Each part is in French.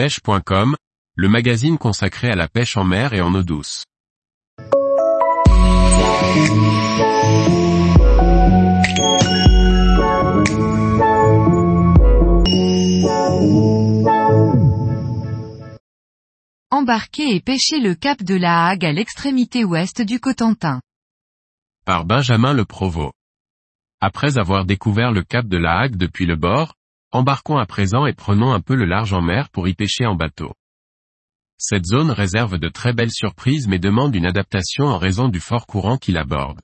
pêche.com, le magazine consacré à la pêche en mer et en eau douce. Embarquer et pêcher le cap de la Hague à l'extrémité ouest du Cotentin. Par Benjamin Le Provost. Après avoir découvert le cap de la Hague depuis le bord, embarquons à présent et prenons un peu le large en mer pour y pêcher en bateau. Cette zone réserve de très belles surprises mais demande une adaptation en raison du fort courant qui l'aborde.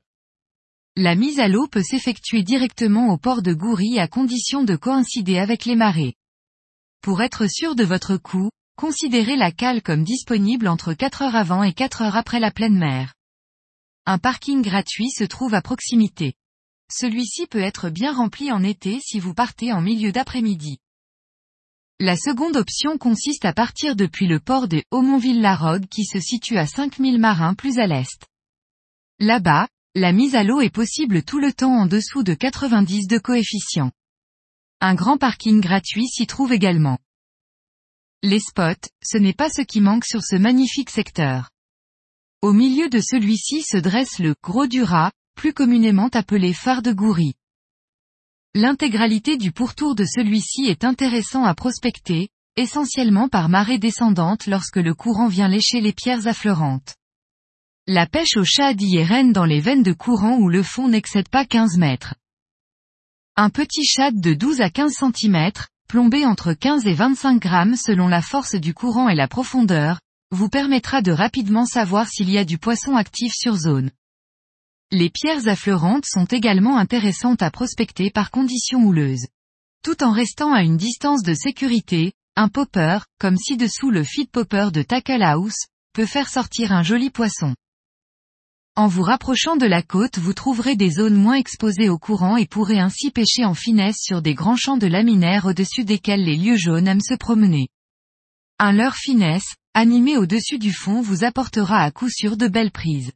La mise à l'eau peut s'effectuer directement au port de Goury à condition de coïncider avec les marées. Pour être sûr de votre coup, considérez la cale comme disponible entre 4 heures avant et 4 heures après la pleine mer. Un parking gratuit se trouve à proximité. Celui-ci peut être bien rempli en été si vous partez en milieu d'après-midi. La seconde option consiste à partir depuis le port de Aumonville-la-Rogue qui se situe à 5000 marins plus à l'est. Là-bas, la mise à l'eau est possible tout le temps en dessous de 90 de coefficient. Un grand parking gratuit s'y trouve également. Les spots, ce n'est pas ce qui manque sur ce magnifique secteur. Au milieu de celui-ci se dresse le Gros du Rat, plus communément appelé phare de Goury. L'intégralité du pourtour de celui-ci est intéressant à prospecter, essentiellement par marée descendante lorsque le courant vient lécher les pierres affleurantes. La pêche au shad y est reine dans les veines de courant où le fond n'excède pas 15 mètres. Un petit shad de 12 à 15 cm, plombé entre 15 et 25 grammes selon la force du courant et la profondeur, vous permettra de rapidement savoir s'il y a du poisson actif sur zone. Les pierres affleurantes sont également intéressantes à prospecter par conditions houleuses. Tout en restant à une distance de sécurité, un popper, comme ci-dessous le feed popper de Tackle House, peut faire sortir un joli poisson. En vous rapprochant de la côte vous trouverez des zones moins exposées au courant et pourrez ainsi pêcher en finesse sur des grands champs de laminaires au-dessus desquels les lieux jaunes aiment se promener. Un leurre finesse, animé au-dessus du fond vous apportera à coup sûr de belles prises.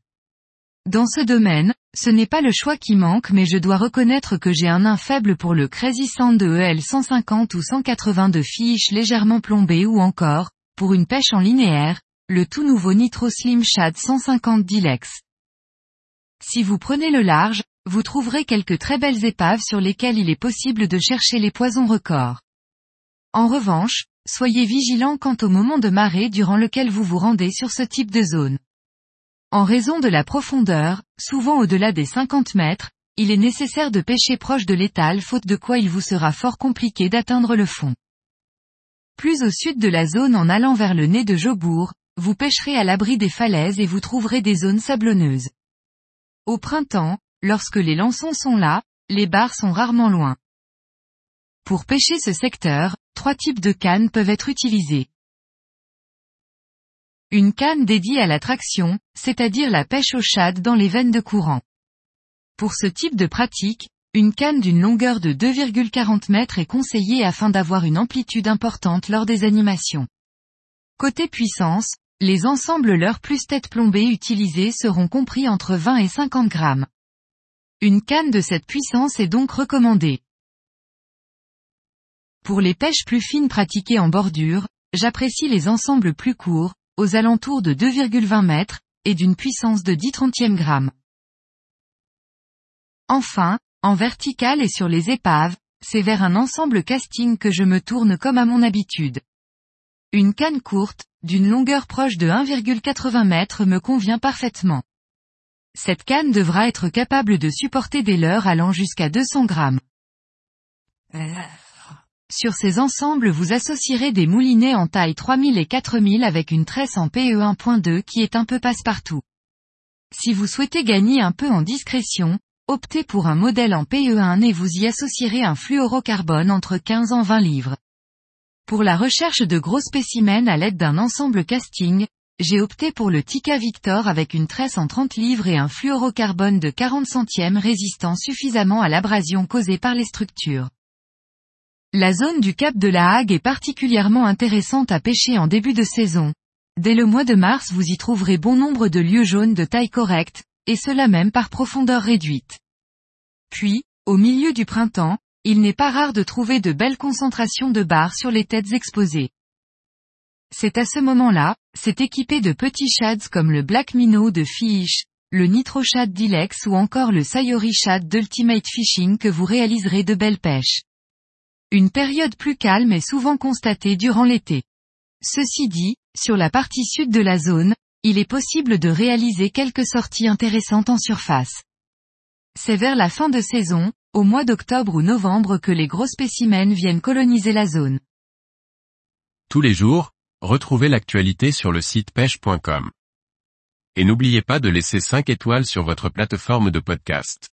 Dans ce domaine, ce n'est pas le choix qui manque mais je dois reconnaître que j'ai un nain faible pour le Crazy Sand EL 150 ou 180 de fiche légèrement plombé ou encore, pour une pêche en linéaire, le tout nouveau Nitro Slim Shad 150 Dilex. Si vous prenez le large, vous trouverez quelques très belles épaves sur lesquelles il est possible de chercher les poisons records. En revanche, soyez vigilant quant au moment de marée durant lequel vous vous rendez sur ce type de zone. En raison de la profondeur, souvent au-delà des 50 mètres, il est nécessaire de pêcher proche de l'étal faute de quoi il vous sera fort compliqué d'atteindre le fond. Plus au sud de la zone en allant vers le nez de Jobourg, vous pêcherez à l'abri des falaises et vous trouverez des zones sablonneuses. Au printemps, lorsque les lançons sont là, les barres sont rarement loin. Pour pêcher ce secteur, trois types de cannes peuvent être utilisées. Une canne dédiée à la traction, c'est-à-dire la pêche au shad dans les veines de courant. Pour ce type de pratique, une canne d'une longueur de 2,40 mètres est conseillée afin d'avoir une amplitude importante lors des animations. Côté puissance, les ensembles leurres plus tête plombée utilisés seront compris entre 20 et 50 grammes. Une canne de cette puissance est donc recommandée. Pour les pêches plus fines pratiquées en bordure, j'apprécie les ensembles plus courts, aux alentours de 2,20 mètres, et d'une puissance de 10 trentièmes grammes. Enfin, en vertical et sur les épaves, c'est vers un ensemble casting que je me tourne comme à mon habitude. Une canne courte, d'une longueur proche de 1,80 mètres me convient parfaitement. Cette canne devra être capable de supporter des leurres allant jusqu'à 200 grammes. Sur ces ensembles vous associerez des moulinets en taille 3000 et 4000 avec une tresse en PE 1.2 qui est un peu passe-partout. Si vous souhaitez gagner un peu en discrétion, optez pour un modèle en PE1 et vous y associerez un fluorocarbone entre 15 en 20 livres. Pour la recherche de gros spécimens à l'aide d'un ensemble casting, j'ai opté pour le Tika Victor avec une tresse en 30 livres et un fluorocarbone de 40 centièmes résistant suffisamment à l'abrasion causée par les structures. La zone du Cap de la Hague est particulièrement intéressante à pêcher en début de saison. Dès le mois de mars vous y trouverez bon nombre de lieux jaunes de taille correcte, et cela même par profondeur réduite. Puis, au milieu du printemps, il n'est pas rare de trouver de belles concentrations de barres sur les têtes exposées. C'est à ce moment-là, c'est équipé de petits shads comme le Black Minnow de Fish, le Nitro Shad Dilex ou encore le Sayori Shad d'Ultimate Fishing que vous réaliserez de belles pêches. Une période plus calme est souvent constatée durant l'été. Ceci dit, sur la partie sud de la zone, il est possible de réaliser quelques sorties intéressantes en surface. C'est vers la fin de saison, au mois d'octobre ou novembre que les gros spécimens viennent coloniser la zone. Tous les jours, retrouvez l'actualité sur le site pêche.com. Et n'oubliez pas de laisser 5 étoiles sur votre plateforme de podcast.